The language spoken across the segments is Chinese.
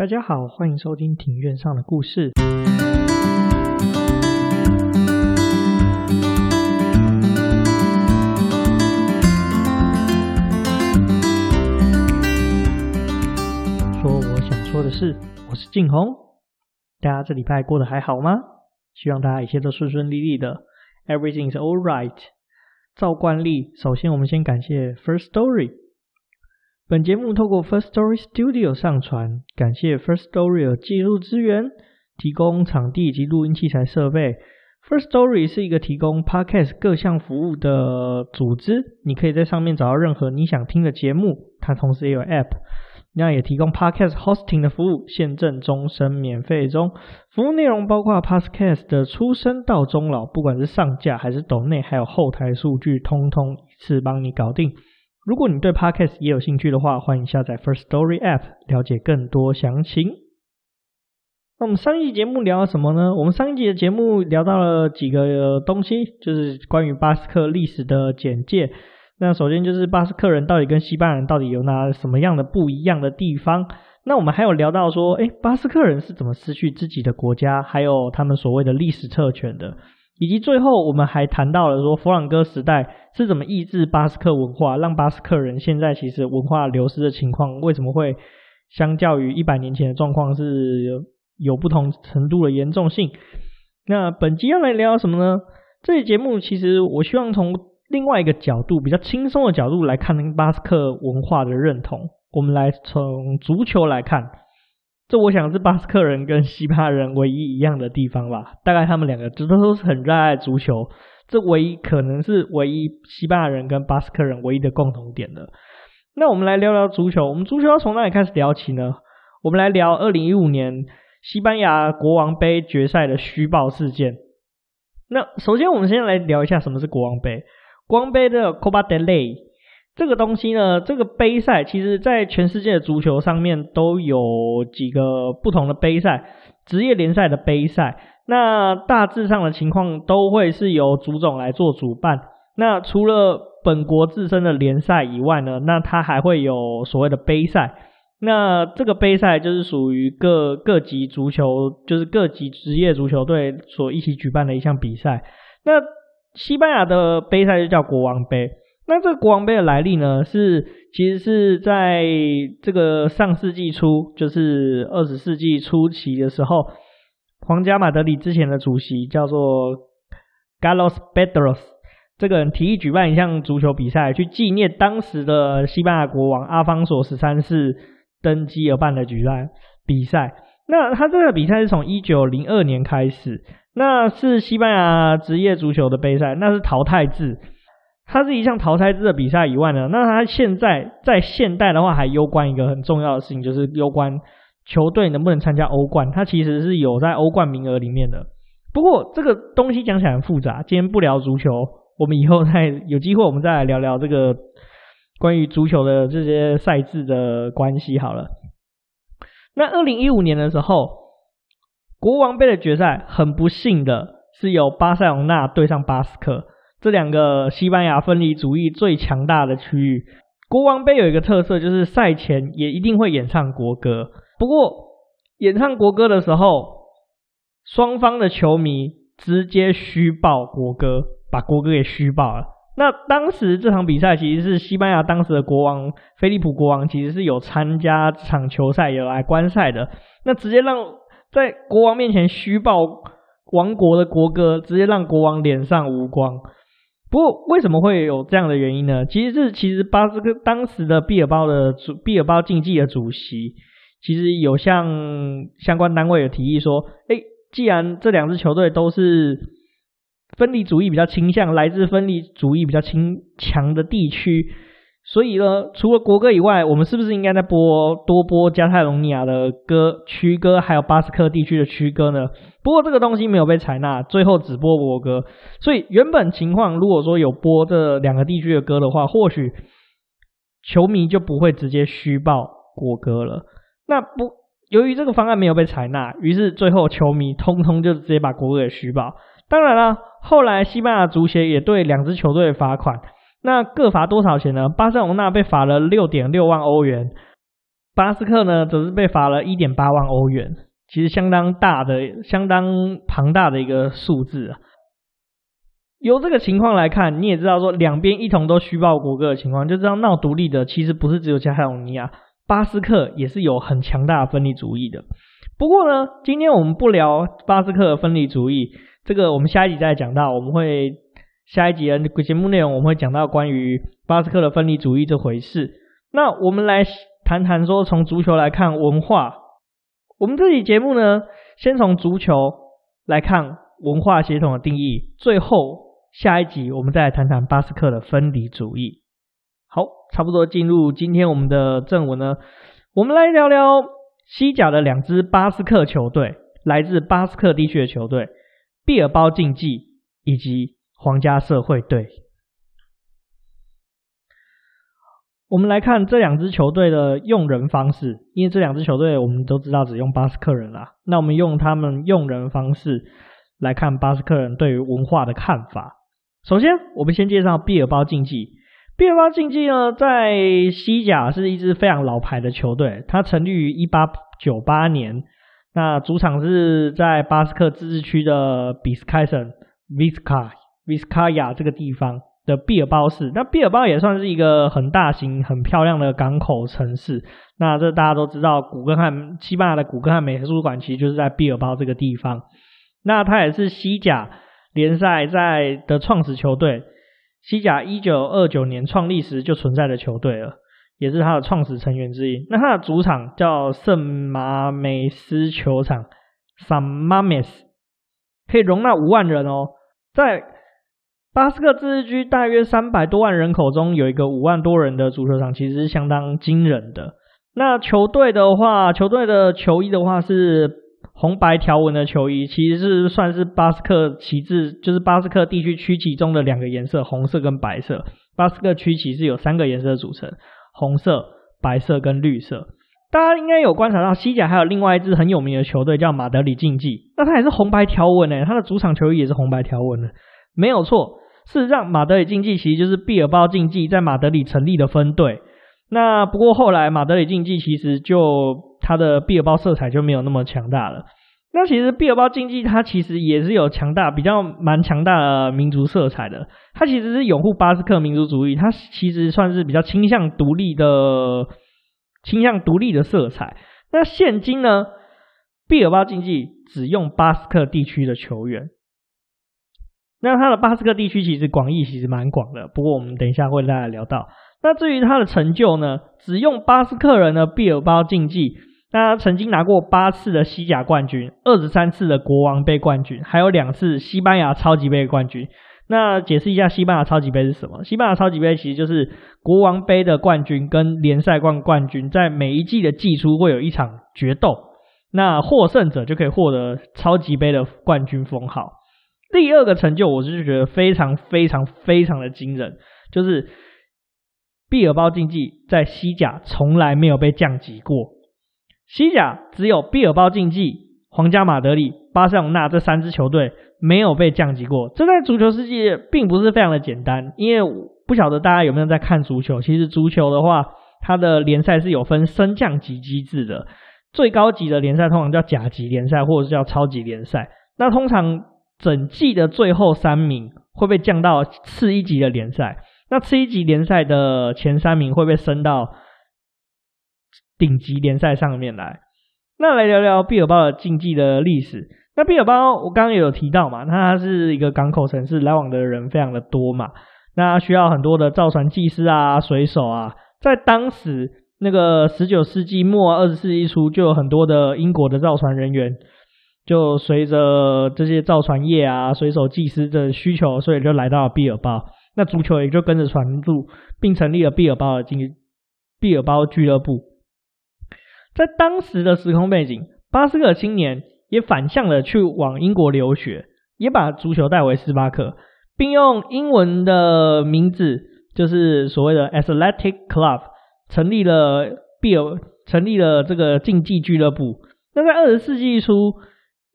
大家好，欢迎收听庭院上的故事。说我想说的是，我是静红。大家这礼拜过得还好吗？希望大家一切都顺顺利利的。Everything is all right。照惯例，首先我们先感谢 First Story。本节目透过 First Story Studio 上传，感谢 First Story 的技术资源，提供场地以及录音器材设备。First Story 是一个提供 Podcast 各项服务的组织，你可以在上面找到任何你想听的节目。它同时也有 App，那也提供 Podcast Hosting 的服务，现正终身免费中。服务内容包括 Podcast 的出生到终老，不管是上架还是抖内，还有后台数据，通通一次帮你搞定。如果你对 Podcast 也有兴趣的话，欢迎下载 First Story App，了解更多详情。那我们上一集节目聊了什么呢？我们上一集的节目聊到了几个东西，就是关于巴斯克历史的简介。那首先就是巴斯克人到底跟西班牙人到底有哪什么样的不一样的地方？那我们还有聊到说，诶，巴斯克人是怎么失去自己的国家，还有他们所谓的历史特权的。以及最后，我们还谈到了说，佛朗哥时代是怎么抑制巴斯克文化，让巴斯克人现在其实文化流失的情况，为什么会相较于一百年前的状况是有，不同程度的严重性？那本集要来聊什么呢？这节目其实我希望从另外一个角度，比较轻松的角度来看巴斯克文化的认同。我们来从足球来看。这我想是巴斯克人跟西班牙人唯一一样的地方吧，大概他们两个都都是很热爱足球，这唯一可能是唯一西班牙人跟巴斯克人唯一的共同点的。那我们来聊聊足球，我们足球要从哪里开始聊起呢？我们来聊二零一五年西班牙国王杯决赛的虚报事件。那首先我们先来聊一下什么是国王杯，国王杯的 Copa del Rey。这个东西呢，这个杯赛其实在全世界的足球上面都有几个不同的杯赛，职业联赛的杯赛。那大致上的情况都会是由足总来做主办。那除了本国自身的联赛以外呢，那它还会有所谓的杯赛。那这个杯赛就是属于各各级足球，就是各级职业足球队所一起举办的一项比赛。那西班牙的杯赛就叫国王杯。那这个国王杯的来历呢，是其实是在这个上世纪初，就是二十世纪初期的时候，皇家马德里之前的主席叫做 Carlos Pedros，这个人提议举办一项足球比赛，去纪念当时的西班牙国王阿方索十三世登基而办的举办比赛。那他这个比赛是从一九零二年开始，那是西班牙职业足球的杯赛，那是淘汰制。它是一项淘汰制的比赛以外呢，那它现在在现代的话还攸关一个很重要的事情，就是攸关球队能不能参加欧冠。它其实是有在欧冠名额里面的。不过这个东西讲起来很复杂，今天不聊足球，我们以后再有机会我们再来聊聊这个关于足球的这些赛制的关系好了。那二零一五年的时候，国王杯的决赛很不幸的是由巴塞隆纳对上巴斯克。这两个西班牙分离主义最强大的区域，国王杯有一个特色，就是赛前也一定会演唱国歌。不过，演唱国歌的时候，双方的球迷直接虚报国歌，把国歌给虚报了。那当时这场比赛其实是西班牙当时的国王菲利普国王，其实是有参加这场球赛，有来观赛的。那直接让在国王面前虚报王国的国歌，直接让国王脸上无光。不过，为什么会有这样的原因呢？其实是，其实巴斯克当时的毕尔包的主毕尔包竞技的主席，其实有向相关单位有提议说，哎，既然这两支球队都是分离主义比较倾向，来自分离主义比较倾强的地区。所以呢，除了国歌以外，我们是不是应该再播多播加泰隆尼亚的歌区歌，还有巴斯克地区的区歌呢？不过这个东西没有被采纳，最后只播国歌。所以原本情况，如果说有播这两个地区的歌的话，或许球迷就不会直接虚报国歌了。那不，由于这个方案没有被采纳，于是最后球迷通通就直接把国歌给虚报。当然了，后来西班牙足协也对两支球队罚款。那各罚多少钱呢？巴塞隆纳被罚了六点六万欧元，巴斯克呢，则是被罚了一点八万欧元，其实相当大的、相当庞大的一个数字啊。由这个情况来看，你也知道说，两边一同都虚报国歌的情况，就知道闹独立的其实不是只有加泰罗尼亚，巴斯克也是有很强大的分离主义的。不过呢，今天我们不聊巴斯克的分离主义，这个我们下一集再讲到。我们会下一集的节目内容，我们会讲到关于巴斯克的分离主义这回事。那我们来谈谈说，从足球来看文化。我们这期节目呢，先从足球来看文化协同的定义，最后。下一集我们再来谈谈巴斯克的分离主义。好，差不多进入今天我们的正文呢，我们来聊聊西甲的两支巴斯克球队，来自巴斯克地区的球队——毕尔包竞技以及皇家社会队。我们来看这两支球队的用人方式，因为这两支球队我们都知道只用巴斯克人啦，那我们用他们用人方式来看巴斯克人对于文化的看法。首先，我们先介绍毕尔包竞技。毕尔包竞技呢，在西甲是一支非常老牌的球队，它成立于一八九八年。那主场是在巴斯克自治区的比斯凯省 （Vizcaya） Vizcaya 这个地方的毕尔包市。那毕尔包也算是一个很大型、很漂亮的港口城市。那这大家都知道，古根汉西班牙的古根汉美术馆其实就是在毕尔包这个地方。那它也是西甲。联赛在的创始球队，西甲一九二九年创立时就存在的球队了，也是他的创始成员之一。那他的主场叫圣马美斯球场 （San Mames），可以容纳五万人哦。在巴斯克自治区大约三百多万人口中，有一个五万多人的足球场，其实是相当惊人的。那球队的话，球队的球衣的话是。红白条纹的球衣其实是算是巴斯克旗帜，就是巴斯克地区区旗中的两个颜色，红色跟白色。巴斯克区旗是有三个颜色组成，红色、白色跟绿色。大家应该有观察到，西甲还有另外一支很有名的球队叫马德里竞技，那它也是红白条纹诶，它的主场球衣也是红白条纹的，没有错。事实上，马德里竞技其实就是毕尔包竞技在马德里成立的分队。那不过后来马德里竞技其实就它的毕尔包色彩就没有那么强大了。那其实毕尔包竞技它其实也是有强大、比较蛮强大的民族色彩的。它其实是拥护巴斯克民族主义，它其实算是比较倾向独立的、倾向独立的色彩。那现今呢，毕尔包竞技只用巴斯克地区的球员。那它的巴斯克地区其实广义其实蛮广的，不过我们等一下会再来聊到。那至于他的成就呢？只用巴斯克人的毕尔包竞技，那他曾经拿过八次的西甲冠军，二十三次的国王杯冠军，还有两次西班牙超级杯冠军。那解释一下，西班牙超级杯是什么？西班牙超级杯其实就是国王杯的冠军跟联赛冠冠军，在每一季的季初会有一场决斗，那获胜者就可以获得超级杯的冠军封号。第二个成就，我是觉得非常非常非常的惊人，就是。毕尔包竞技在西甲从来没有被降级过，西甲只有毕尔包竞技、皇家马德里、巴塞隆纳这三支球队没有被降级过。这在足球世界并不是非常的简单，因为不晓得大家有没有在看足球。其实足球的话，它的联赛是有分升降级机制的，最高级的联赛通常叫甲级联赛，或者是叫超级联赛。那通常整季的最后三名会被降到次一级的联赛。那次一级联赛的前三名会被升到顶级联赛上面来。那来聊聊毕尔包的竞技的历史。那毕尔包我刚刚也有提到嘛，那它是一个港口城市，来往的人非常的多嘛。那需要很多的造船技师啊、水手啊。在当时那个十九世纪末、二十世纪初，就有很多的英国的造船人员，就随着这些造船业啊、水手技师的需求，所以就来到了毕尔包。那足球也就跟着传入，并成立了毕尔包的竞毕尔包俱乐部。在当时的时空背景，巴斯克青年也反向的去往英国留学，也把足球带回斯巴克，并用英文的名字，就是所谓的 Athletic Club，成立了毕尔，成立了这个竞技俱乐部。那在二十世纪初，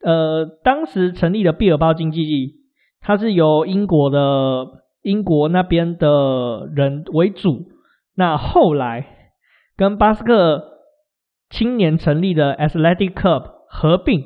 呃，当时成立的毕尔包竞技，它是由英国的。英国那边的人为主，那后来跟巴斯克青年成立的 Athletic Club 合并，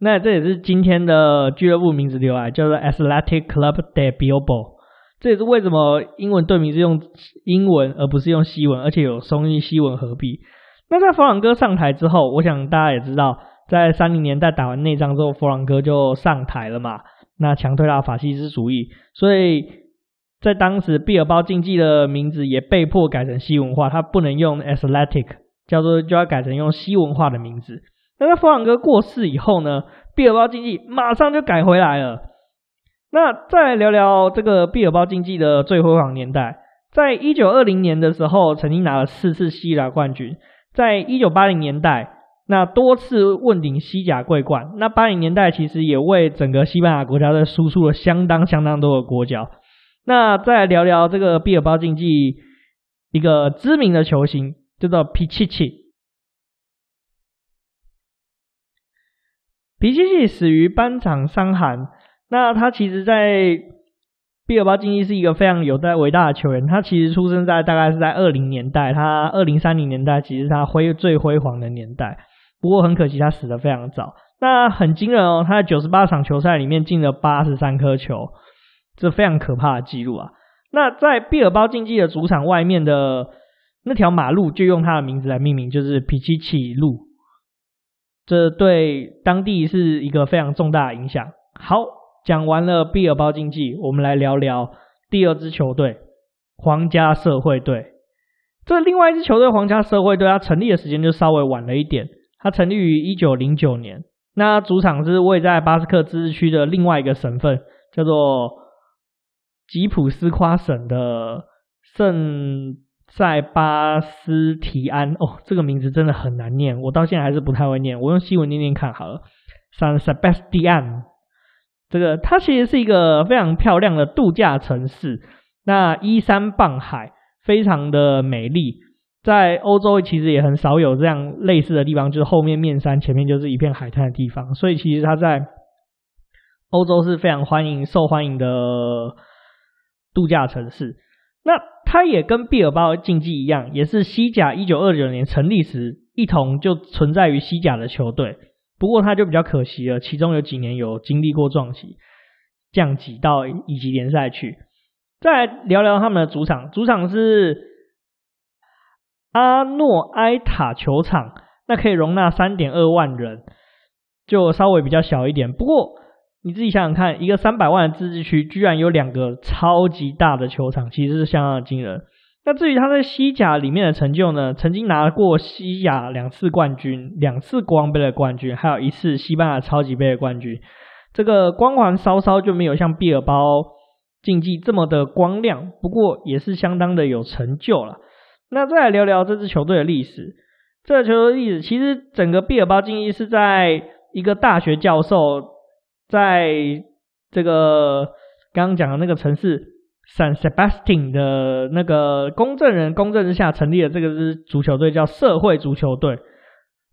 那这也是今天的俱乐部名字留来，叫做 Athletic Club de Bilbao。这也是为什么英文队名是用英文而不是用西文，而且有中英西文合璧。那在弗朗哥上台之后，我想大家也知道，在三零年代打完内战之后，弗朗哥就上台了嘛。那强推了法西斯主义，所以在当时毕尔包竞技的名字也被迫改成西文化，它不能用 Athletic，叫做就要改成用西文化的名字。那在弗朗哥过世以后呢，毕尔包竞技马上就改回来了。那再来聊聊这个毕尔包竞技的最辉煌年代，在一九二零年的时候，曾经拿了四次西甲冠军，在一九八零年代。那多次问鼎西甲桂冠，那八零年代其实也为整个西班牙国家队输出了相当相当多的国脚。那再来聊聊这个毕尔包竞技一个知名的球星，叫做皮切切。皮切切死于班场伤寒。那他其实，在毕尔巴竞技是一个非常有代伟大的球员，他其实出生在大概是在二零年代，他二零三零年代其实他辉最辉煌的年代。不过很可惜，他死的非常早。那很惊人哦，他在九十八场球赛里面进了八十三颗球，这非常可怕的记录啊。那在毕尔包竞技的主场外面的那条马路就用他的名字来命名，就是皮奇奇路。这对当地是一个非常重大的影响。好。讲完了毕尔包竞技，我们来聊聊第二支球队——皇家社会队。这另外一支球队——皇家社会队，它成立的时间就稍微晚了一点。它成立于一九零九年。那主场是位在巴斯克自治区的另外一个省份，叫做吉普斯夸省的圣塞巴斯提安。哦，这个名字真的很难念，我到现在还是不太会念。我用西文念念看好了，San Sebastian。这个它其实是一个非常漂亮的度假城市，那依山傍海，非常的美丽。在欧洲其实也很少有这样类似的地方，就是后面面山，前面就是一片海滩的地方。所以其实它在欧洲是非常欢迎、受欢迎的度假城市。那它也跟毕尔包竞技一样，也是西甲一九二九年成立时一同就存在于西甲的球队。不过他就比较可惜了，其中有几年有经历过撞击，降级到乙级联赛去。再来聊聊他们的主场，主场是阿诺埃塔球场，那可以容纳三点二万人，就稍微比较小一点。不过你自己想想看，一个三百万的自治区，居然有两个超级大的球场，其实是相当的惊人。那至于他在西甲里面的成就呢？曾经拿过西甲两次冠军，两次国王杯的冠军，还有一次西班牙超级杯的冠军。这个光环稍稍就没有像毕尔包竞技这么的光亮，不过也是相当的有成就了。那再来聊聊这支球队的历史。这个球队历史其实整个毕尔巴竞技是在一个大学教授在这个刚刚讲的那个城市。San Sebastian 的那个公证人公证之下成立了这个支足球队，叫社会足球队。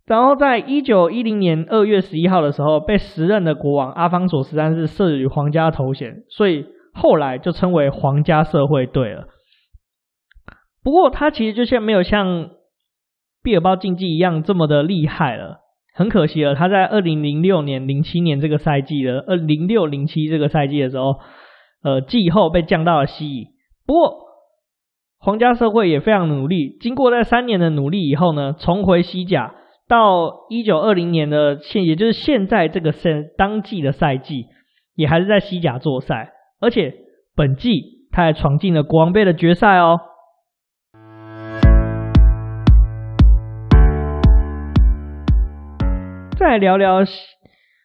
然后在一九一零年二月十一号的时候，被时任的国王阿方索十三世授予皇家头衔，所以后来就称为皇家社会队了。不过，他其实就像没有像毕尔包竞技一样这么的厉害了，很可惜了。他在二零零六年、零七年这个赛季的二零六零七这个赛季的时候。呃，季后被降到了西乙。不过，皇家社会也非常努力。经过在三年的努力以后呢，重回西甲。到一九二零年的现，也就是现在这个赛当季的赛季，也还是在西甲作赛。而且本季他还闯进了国王杯的决赛哦。来聊聊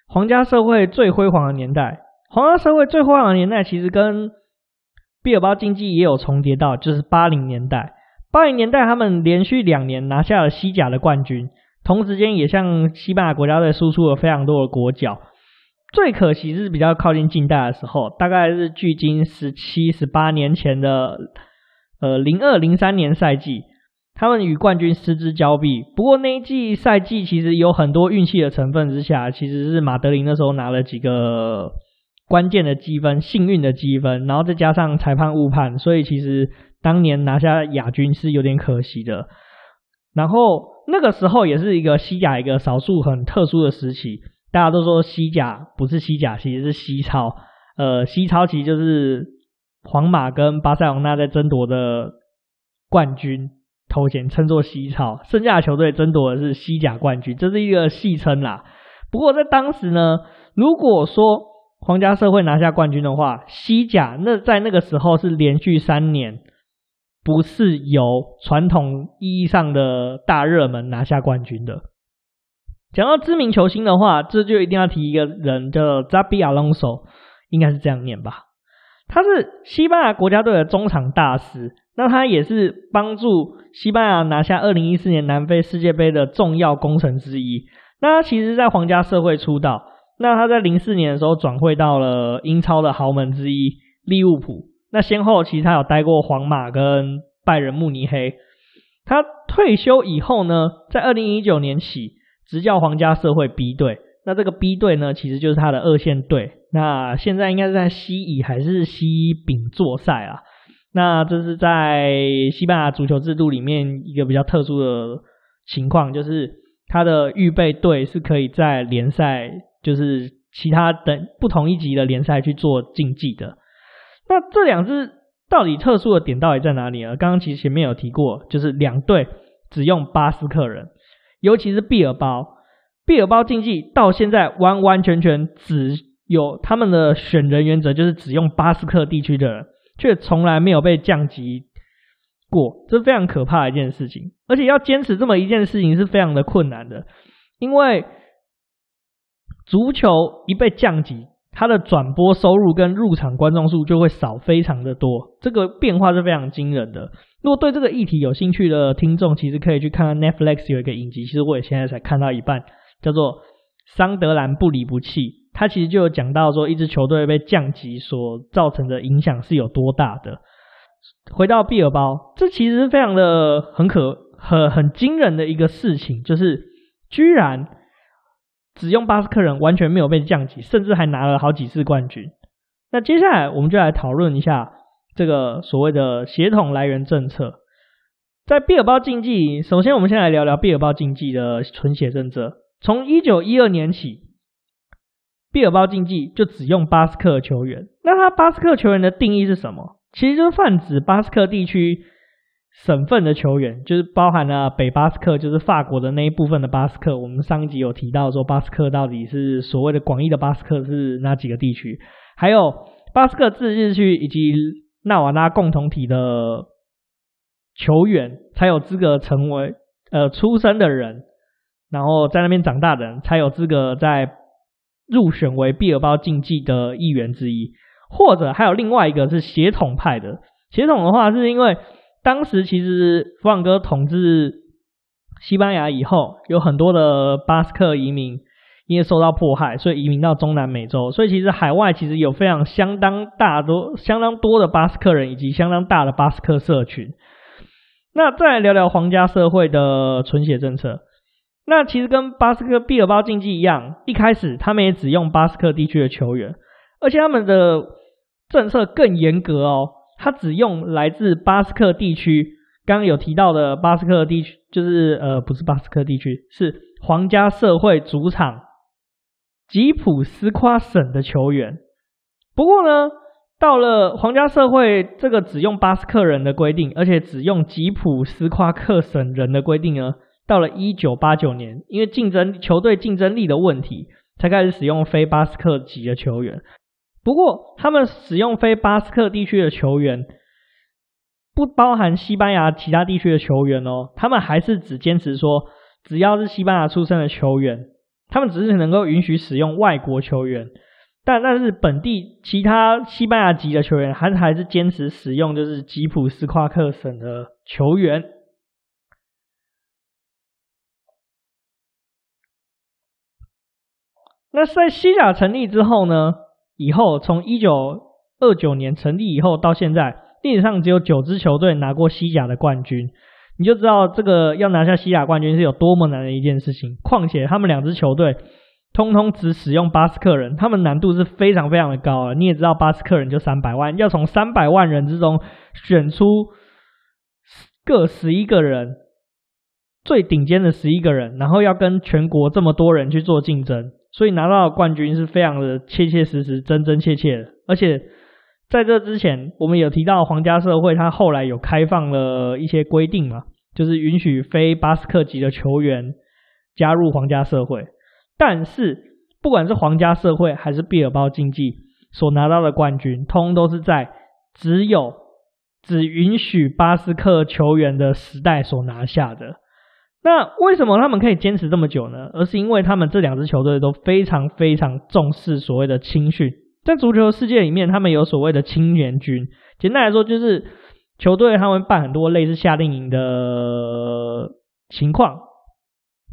皇家社会最辉煌的年代。皇家社会最辉煌的年代，其实跟毕尔巴竞技也有重叠到，就是八零年代。八零年代，他们连续两年拿下了西甲的冠军，同时间也向西班牙国家队输出了非常多的国脚。最可惜是比较靠近近代的时候，大概是距今十七、十八年前的呃零二零三年赛季，他们与冠军失之交臂。不过那一季赛季其实有很多运气的成分之下，其实是马德林那时候拿了几个。关键的积分，幸运的积分，然后再加上裁判误判，所以其实当年拿下亚军是有点可惜的。然后那个时候也是一个西甲一个少数很特殊的时期。大家都说西甲不是西甲，其实是西超。呃，西超其实就是皇马跟巴塞罗那在争夺的冠军头衔，称作西超。剩下的球队争夺的是西甲冠军，这是一个戏称啦。不过在当时呢，如果说皇家社会拿下冠军的话，西甲那在那个时候是连续三年不是由传统意义上的大热门拿下冠军的。讲到知名球星的话，这就一定要提一个人，叫 Zabi Alonso，应该是这样念吧？他是西班牙国家队的中场大师，那他也是帮助西班牙拿下二零一四年南非世界杯的重要功臣之一。那他其实，在皇家社会出道，那他在零四年的时候转会到了英超的豪门之一利物浦。那先后其实他有待过皇马跟拜仁慕尼黑。他退休以后呢，在二零一九年起。执教皇家社会 B 队，那这个 B 队呢，其实就是他的二线队。那现在应该是在西乙还是西丙作赛啊？那这是在西班牙足球制度里面一个比较特殊的情况，就是他的预备队是可以在联赛，就是其他等不同一级的联赛去做竞技的。那这两支到底特殊的点到底在哪里呢？刚刚其实前面有提过，就是两队只用巴斯克人。尤其是毕尔包，毕尔包竞技到现在完完全全只有他们的选人原则，就是只用巴斯克地区的，却从来没有被降级过，这是非常可怕的一件事情。而且要坚持这么一件事情是非常的困难的，因为足球一被降级，它的转播收入跟入场观众数就会少非常的多，这个变化是非常惊人的。如果对这个议题有兴趣的听众，其实可以去看看 Netflix 有一个影集，其实我也现在才看到一半，叫做《桑德兰不离不弃》，他其实就有讲到说一支球队被降级所造成的影响是有多大的。回到毕尔包，这其实是非常的很可很很惊人的一个事情，就是居然只用巴斯克人完全没有被降级，甚至还拿了好几次冠军。那接下来我们就来讨论一下。这个所谓的血统来源政策，在毕尔包竞技，首先我们先来聊聊毕尔包竞技的纯血政策。从一九一二年起，毕尔包竞技就只用巴斯克球员。那他巴斯克球员的定义是什么？其实就是泛指巴斯克地区省份的球员，就是包含了北巴斯克，就是法国的那一部分的巴斯克。我们上一集有提到说，巴斯克到底是所谓的广义的巴斯克是哪几个地区？还有巴斯克自治区以及纳瓦拉共同体的球员才有资格成为呃出生的人，然后在那边长大的人才有资格在入选为毕尔包竞技的一员之一，或者还有另外一个是血统派的。血统的话，是因为当时其实弗朗哥统治西班牙以后，有很多的巴斯克移民。因为受到迫害，所以移民到中南美洲。所以其实海外其实有非常相当大多、相当多的巴斯克人，以及相当大的巴斯克社群。那再来聊聊皇家社会的纯血政策。那其实跟巴斯克毕尔包竞技一样，一开始他们也只用巴斯克地区的球员，而且他们的政策更严格哦，他只用来自巴斯克地区。刚刚有提到的巴斯克地区，就是呃，不是巴斯克地区，是皇家社会主场。吉普斯夸省的球员，不过呢，到了皇家社会这个只用巴斯克人的规定，而且只用吉普斯夸克省人的规定呢，到了一九八九年，因为竞争球队竞争力的问题，才开始使用非巴斯克籍的球员。不过，他们使用非巴斯克地区的球员，不包含西班牙其他地区的球员哦，他们还是只坚持说，只要是西班牙出生的球员。他们只是能够允许使用外国球员，但但是本地其他西班牙籍的球员还还是坚持使用就是吉普斯夸克省的球员。那在西甲成立之后呢？以后从一九二九年成立以后到现在，历史上只有九支球队拿过西甲的冠军。你就知道这个要拿下西甲冠军是有多么难的一件事情。况且他们两支球队通通只使用巴斯克人，他们难度是非常非常的高啊！你也知道巴斯克人就三百万，要从三百万人之中选出各十一个人最顶尖的十一个人，然后要跟全国这么多人去做竞争，所以拿到冠军是非常的切切实实、真真切切的。而且在这之前，我们有提到皇家社会，它后来有开放了一些规定嘛，就是允许非巴斯克籍的球员加入皇家社会。但是不管是皇家社会还是毕尔包竞技所拿到的冠军，通都是在只有只允许巴斯克球员的时代所拿下的。那为什么他们可以坚持这么久呢？而是因为他们这两支球队都非常非常重视所谓的青训。在足球世界里面，他们有所谓的青年军。简单来说，就是球队他们办很多类似夏令营的情况，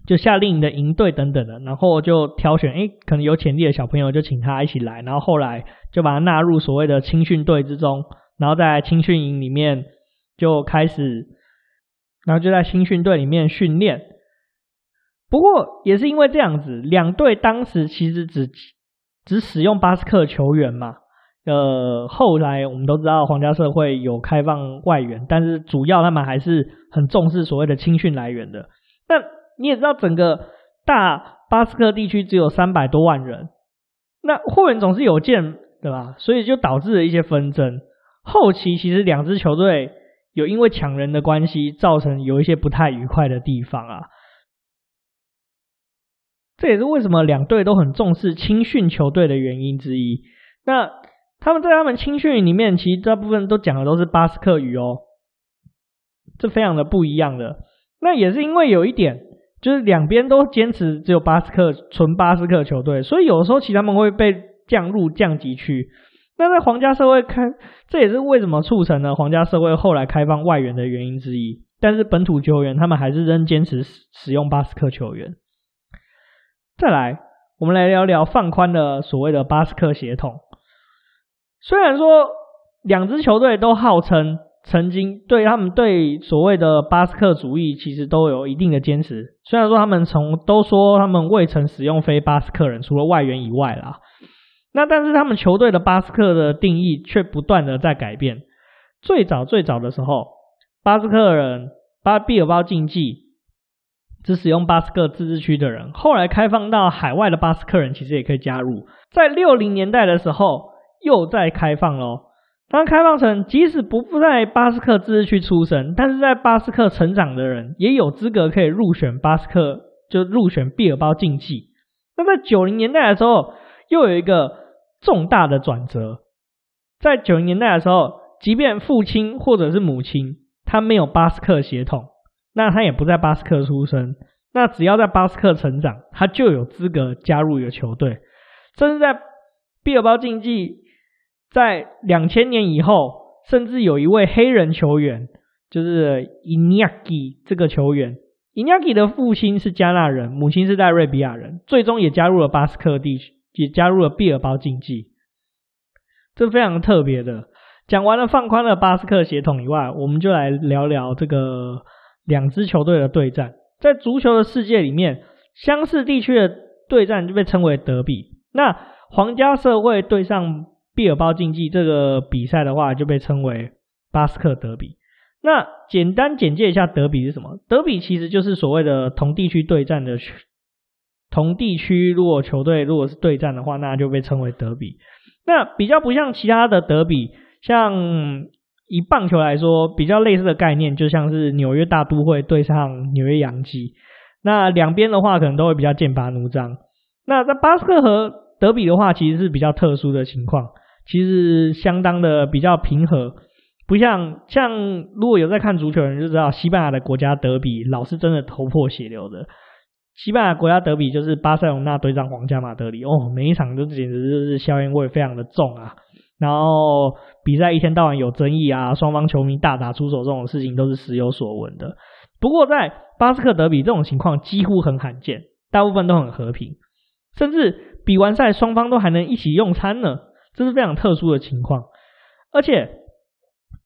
就夏令营的营队等等的，然后就挑选，诶，可能有潜力的小朋友就请他一起来，然后后来就把他纳入所谓的青训队之中，然后在青训营里面就开始。然后就在青训队里面训练，不过也是因为这样子，两队当时其实只只使用巴斯克球员嘛。呃，后来我们都知道皇家社会有开放外援，但是主要他们还是很重视所谓的青训来源的。但你也知道，整个大巴斯克地区只有三百多万人，那货源总是有限，对吧？所以就导致了一些纷争。后期其实两支球队。有因为抢人的关系，造成有一些不太愉快的地方啊。这也是为什么两队都很重视青训球队的原因之一。那他们在他们青训里面，其实大部分都讲的都是巴斯克语哦，这非常的不一样的。那也是因为有一点，就是两边都坚持只有巴斯克纯巴斯克球队，所以有的时候其实他们会被降入降级区。那在皇家社会开，这也是为什么促成了皇家社会后来开放外援的原因之一。但是本土球员他们还是仍坚持使用巴斯克球员。再来，我们来聊聊放宽的所谓的巴斯克血统。虽然说两支球队都号称曾经对他们对所谓的巴斯克主义其实都有一定的坚持。虽然说他们从都说他们未曾使用非巴斯克人，除了外援以外啦。那但是他们球队的巴斯克的定义却不断的在改变。最早最早的时候，巴斯克人巴毕尔包竞技只使用巴斯克自治区的人，后来开放到海外的巴斯克人其实也可以加入。在六零年代的时候又在开放咯，当开放成即使不在巴斯克自治区出生，但是在巴斯克成长的人也有资格可以入选巴斯克，就入选毕尔包竞技。那在九零年代的时候又有一个。重大的转折，在九零年代的时候，即便父亲或者是母亲他没有巴斯克血统，那他也不在巴斯克出生，那只要在巴斯克成长，他就有资格加入一个球队。甚至在毕尔包竞技，在两千年以后，甚至有一位黑人球员，就是伊尼亚基这个球员，伊尼亚基的父亲是加纳人，母亲是在瑞比亚人，最终也加入了巴斯克地区。也加入了毕尔包竞技，这非常特别的。讲完了放宽了巴斯克血统以外，我们就来聊聊这个两支球队的对战。在足球的世界里面，相似地区的对战就被称为德比。那皇家社会对上毕尔包竞技这个比赛的话，就被称为巴斯克德比。那简单简介一下德比是什么？德比其实就是所谓的同地区对战的。同地区如果球队如果是对战的话，那就被称为德比。那比较不像其他的德比，像以棒球来说，比较类似的概念，就像是纽约大都会对上纽约洋基。那两边的话，可能都会比较剑拔弩张。那在巴斯克和德比的话，其实是比较特殊的情况，其实相当的比较平和，不像像如果有在看足球的人就知道，西班牙的国家德比老是真的头破血流的。西班牙国家德比就是巴塞隆纳对上皇家马德里哦，每一场都简直就是硝烟味非常的重啊，然后比赛一天到晚有争议啊，双方球迷大打出手这种事情都是时有所闻的。不过在巴斯克德比这种情况几乎很罕见，大部分都很和平，甚至比完赛双方都还能一起用餐呢，这是非常特殊的情况。而且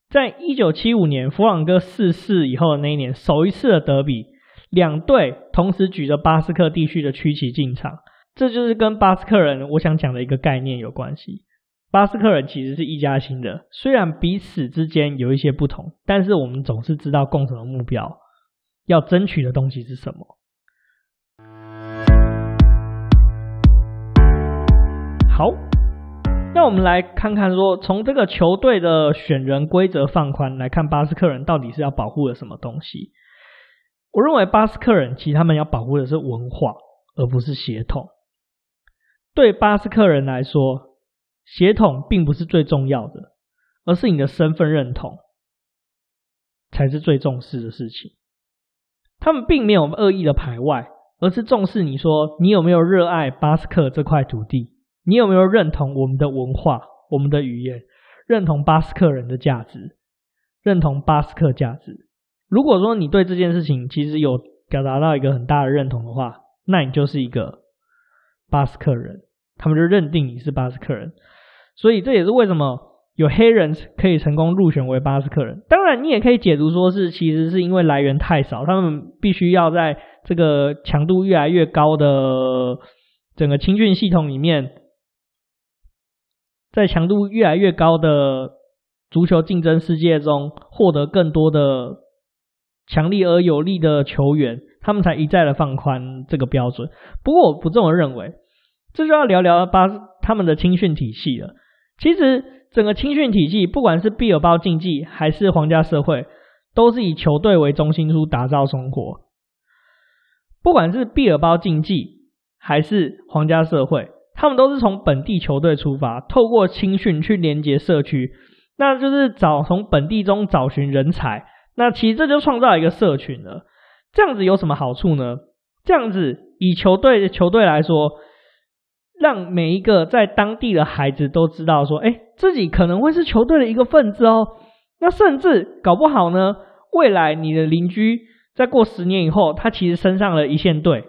在一九七五年弗朗哥逝世以后的那一年，首一次的德比。两队同时举着巴斯克地区的区旗进场，这就是跟巴斯克人我想讲的一个概念有关系。巴斯克人其实是一家亲的，虽然彼此之间有一些不同，但是我们总是知道共同的目标。要争取的东西是什么。好，那我们来看看说，从这个球队的选人规则放宽来看，巴斯克人到底是要保护的什么东西？我认为巴斯克人其实他们要保护的是文化，而不是血统。对巴斯克人来说，血统并不是最重要的，而是你的身份认同才是最重视的事情。他们并没有恶意的排外，而是重视你说你有没有热爱巴斯克这块土地，你有没有认同我们的文化、我们的语言，认同巴斯克人的价值，认同巴斯克价值。如果说你对这件事情其实有表达到一个很大的认同的话，那你就是一个巴斯克人，他们就认定你是巴斯克人。所以这也是为什么有黑人可以成功入选为巴斯克人。当然，你也可以解读说是其实是因为来源太少，他们必须要在这个强度越来越高的整个青训系统里面，在强度越来越高的足球竞争世界中获得更多的强力而有力的球员，他们才一再的放宽这个标准。不过，我不这么认为。这就要聊聊巴斯他们的青训体系了。其实整个青训体系，不管是毕尔包竞技还是皇家社会，都是以球队为中心出打造生活。不管是毕尔包竞技还是皇家社会，他们都是从本地球队出发，透过青训去连接社区，那就是找从本地中找寻人才。那其实这就创造一个社群了。这样子有什么好处呢？这样子以球队球队来说。让每一个在当地的孩子都知道说，哎，自己可能会是球队的一个分子哦。那甚至搞不好呢，未来你的邻居在过十年以后，他其实升上了一线队，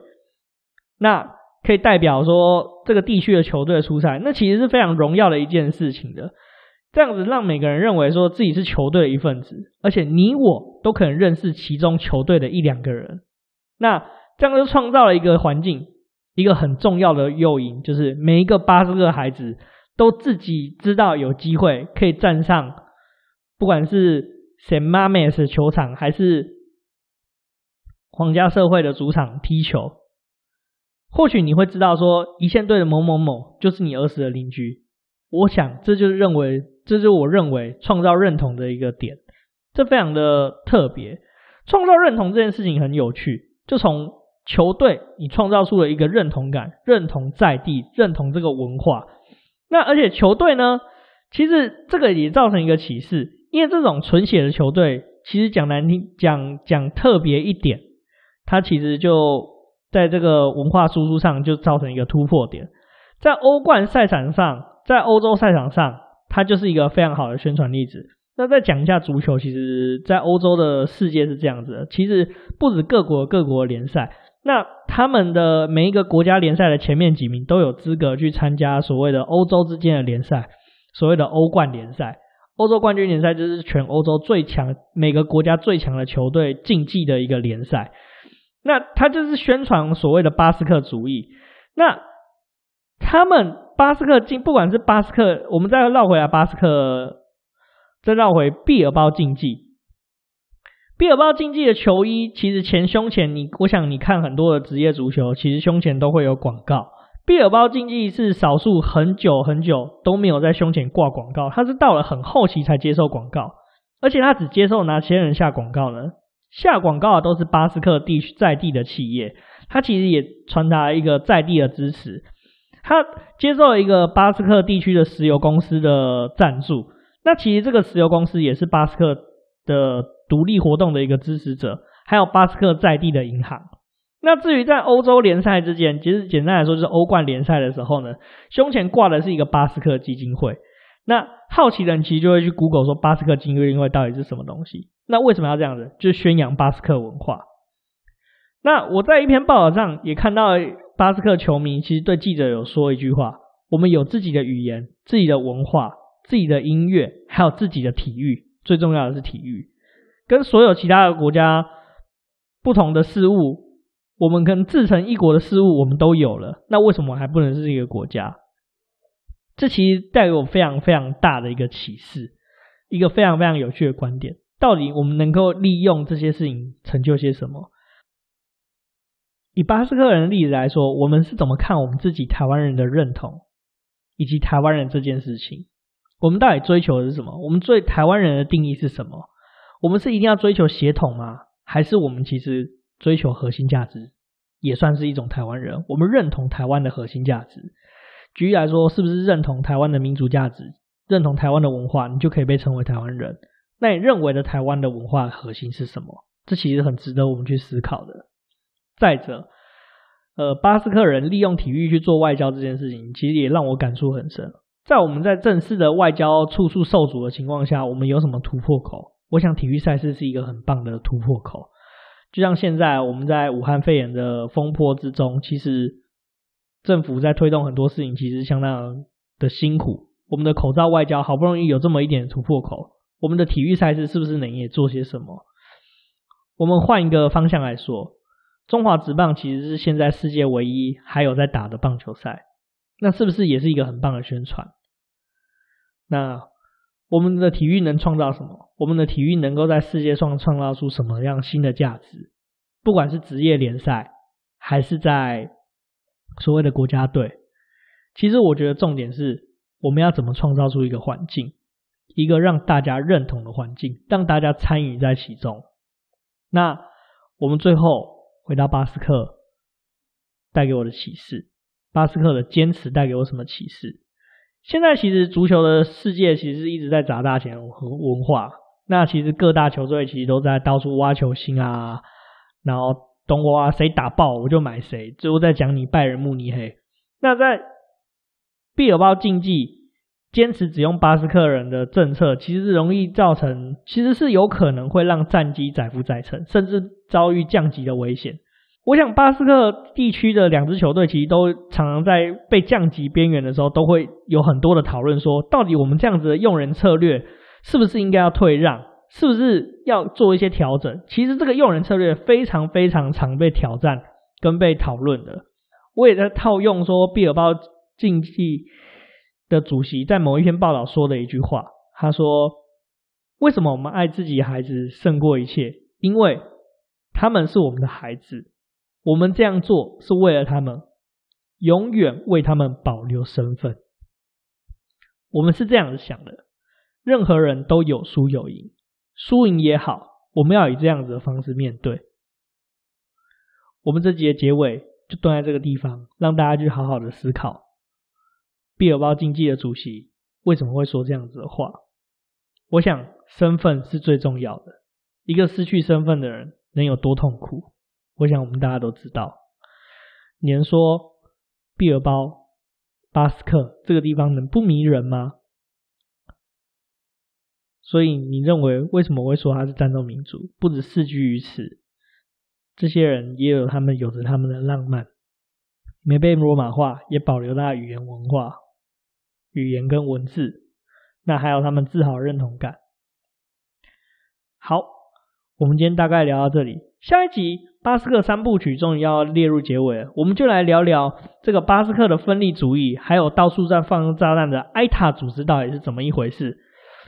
那可以代表说这个地区的球队出赛，那其实是非常荣耀的一件事情的。这样子让每个人认为说自己是球队的一份子，而且你我都可能认识其中球队的一两个人，那这样就创造了一个环境。一个很重要的诱因就是每一个巴斯克孩子都自己知道有机会可以站上，不管是 San Mamés 球场还是皇家社会的主场踢球。或许你会知道说一线队的某某某就是你儿时的邻居。我想这就是认为，这是我认为创造认同的一个点，这非常的特别。创造认同这件事情很有趣，就从。球队，你创造出了一个认同感，认同在地，认同这个文化。那而且球队呢，其实这个也造成一个启示，因为这种纯血的球队，其实讲难听，讲讲特别一点，它其实就在这个文化输出上就造成一个突破点。在欧冠赛场上，在欧洲赛场上，它就是一个非常好的宣传例子。那再讲一下足球，其实在欧洲的世界是这样子的，其实不止各国各国联赛。那他们的每一个国家联赛的前面几名都有资格去参加所谓的欧洲之间的联赛，所谓的欧冠联赛。欧洲冠军联赛就是全欧洲最强，每个国家最强的球队竞技的一个联赛。那他就是宣传所谓的巴斯克主义。那他们巴斯克竞，不管是巴斯克，我们再绕回来巴斯克，再绕回毕尔包竞技。毕尔包竞技的球衣，其实前胸前你，我想你看很多的职业足球，其实胸前都会有广告。毕尔包竞技是少数很久很久都没有在胸前挂广告，它是到了很后期才接受广告，而且它只接受哪些人下广告呢？下广告的都是巴斯克地在地的企业，它其实也传达一个在地的支持。他接受了一个巴斯克地区的石油公司的赞助，那其实这个石油公司也是巴斯克的。独立活动的一个支持者，还有巴斯克在地的银行。那至于在欧洲联赛之间，其实简单来说就是欧冠联赛的时候呢，胸前挂的是一个巴斯克基金会。那好奇的人其实就会去 Google 说巴斯克基金会到底是什么东西？那为什么要这样子？就是宣扬巴斯克文化。那我在一篇报道上也看到巴斯克球迷其实对记者有说一句话：我们有自己的语言、自己的文化、自己的音乐，还有自己的体育，最重要的是体育。跟所有其他的国家不同的事物，我们跟自成一国的事物，我们都有了。那为什么还不能是一个国家？这其实带给我非常非常大的一个启示，一个非常非常有趣的观点。到底我们能够利用这些事情成就些什么？以巴斯克人的例子来说，我们是怎么看我们自己台湾人的认同，以及台湾人这件事情？我们到底追求的是什么？我们对台湾人的定义是什么？我们是一定要追求血统吗？还是我们其实追求核心价值，也算是一种台湾人？我们认同台湾的核心价值。举例来说，是不是认同台湾的民族价值，认同台湾的文化，你就可以被称为台湾人？那你认为的台湾的文化核心是什么？这其实很值得我们去思考的。再者，呃，巴斯克人利用体育去做外交这件事情，其实也让我感触很深。在我们在正式的外交处处受阻的情况下，我们有什么突破口？我想体育赛事是一个很棒的突破口。就像现在我们在武汉肺炎的风波之中，其实政府在推动很多事情，其实相当的辛苦。我们的口罩外交好不容易有这么一点突破口，我们的体育赛事是不是能也做些什么？我们换一个方向来说，中华职棒其实是现在世界唯一还有在打的棒球赛，那是不是也是一个很棒的宣传？那我们的体育能创造什么？我们的体育能够在世界上创造出什么样新的价值？不管是职业联赛，还是在所谓的国家队，其实我觉得重点是我们要怎么创造出一个环境，一个让大家认同的环境，让大家参与在其中。那我们最后回到巴斯克带给我的启示，巴斯克的坚持带给我什么启示？现在其实足球的世界其实一直在砸大钱和文化，那其实各大球队其实都在到处挖球星啊，然后东欧啊谁打爆我就买谁，最后在讲你拜仁慕尼黑。那在毕尔包竞技坚持只用巴斯克人的政策，其实容易造成，其实是有可能会让战机载浮载沉，甚至遭遇降级的危险。我想巴斯克地区的两支球队其实都常常在被降级边缘的时候，都会有很多的讨论，说到底我们这样子的用人策略是不是应该要退让，是不是要做一些调整？其实这个用人策略非常非常常被挑战跟被讨论的。我也在套用说毕尔包竞技的主席在某一篇报道说的一句话，他说：“为什么我们爱自己孩子胜过一切？因为他们是我们的孩子。”我们这样做是为了他们，永远为他们保留身份。我们是这样子想的：任何人都有输有赢，输赢也好，我们要以这样子的方式面对。我们这集的结尾就断在这个地方，让大家去好好的思考，毕尔包经济的主席为什么会说这样子的话？我想，身份是最重要的。一个失去身份的人能有多痛苦？我想我们大家都知道，你能说毕尔包、巴斯克这个地方能不迷人吗？所以你认为为什么会说它是战斗民族？不止世居于此，这些人也有他们有着他们的浪漫，没被罗马化，也保留了语言文化、语言跟文字，那还有他们自豪认同感。好，我们今天大概聊到这里，下一集。巴斯克三部曲终于要列入结尾了，我们就来聊聊这个巴斯克的分离主义，还有到处在放炸弹的埃塔组织到底是怎么一回事。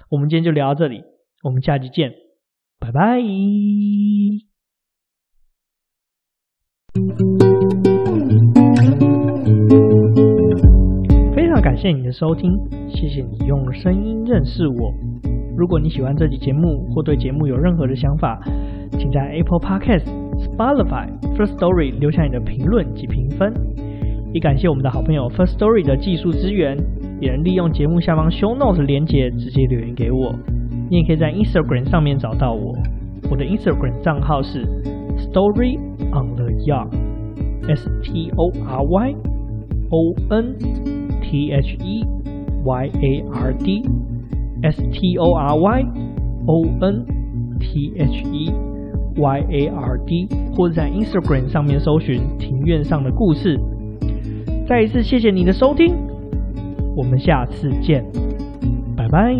我们今天就聊到这里，我们下期见，拜拜。谢谢你的收听，谢谢你用声音认识我。如果你喜欢这期节目，或对节目有任何的想法，请在 Apple Podcast。Spotify First Story 留下你的评论及评分，也感谢我们的好朋友 First Story 的技术支援，也能利用节目下方 Show Notes 连接直接留言给我。你也可以在 Instagram 上面找到我，我的 Instagram 账号是 Story on the Yard，S T O R Y O N T H E Y A R D，S T O R Y O N T H E。Y A R D，或者在 Instagram 上面搜寻“庭院上的故事”。再一次谢谢你的收听，我们下次见，拜拜。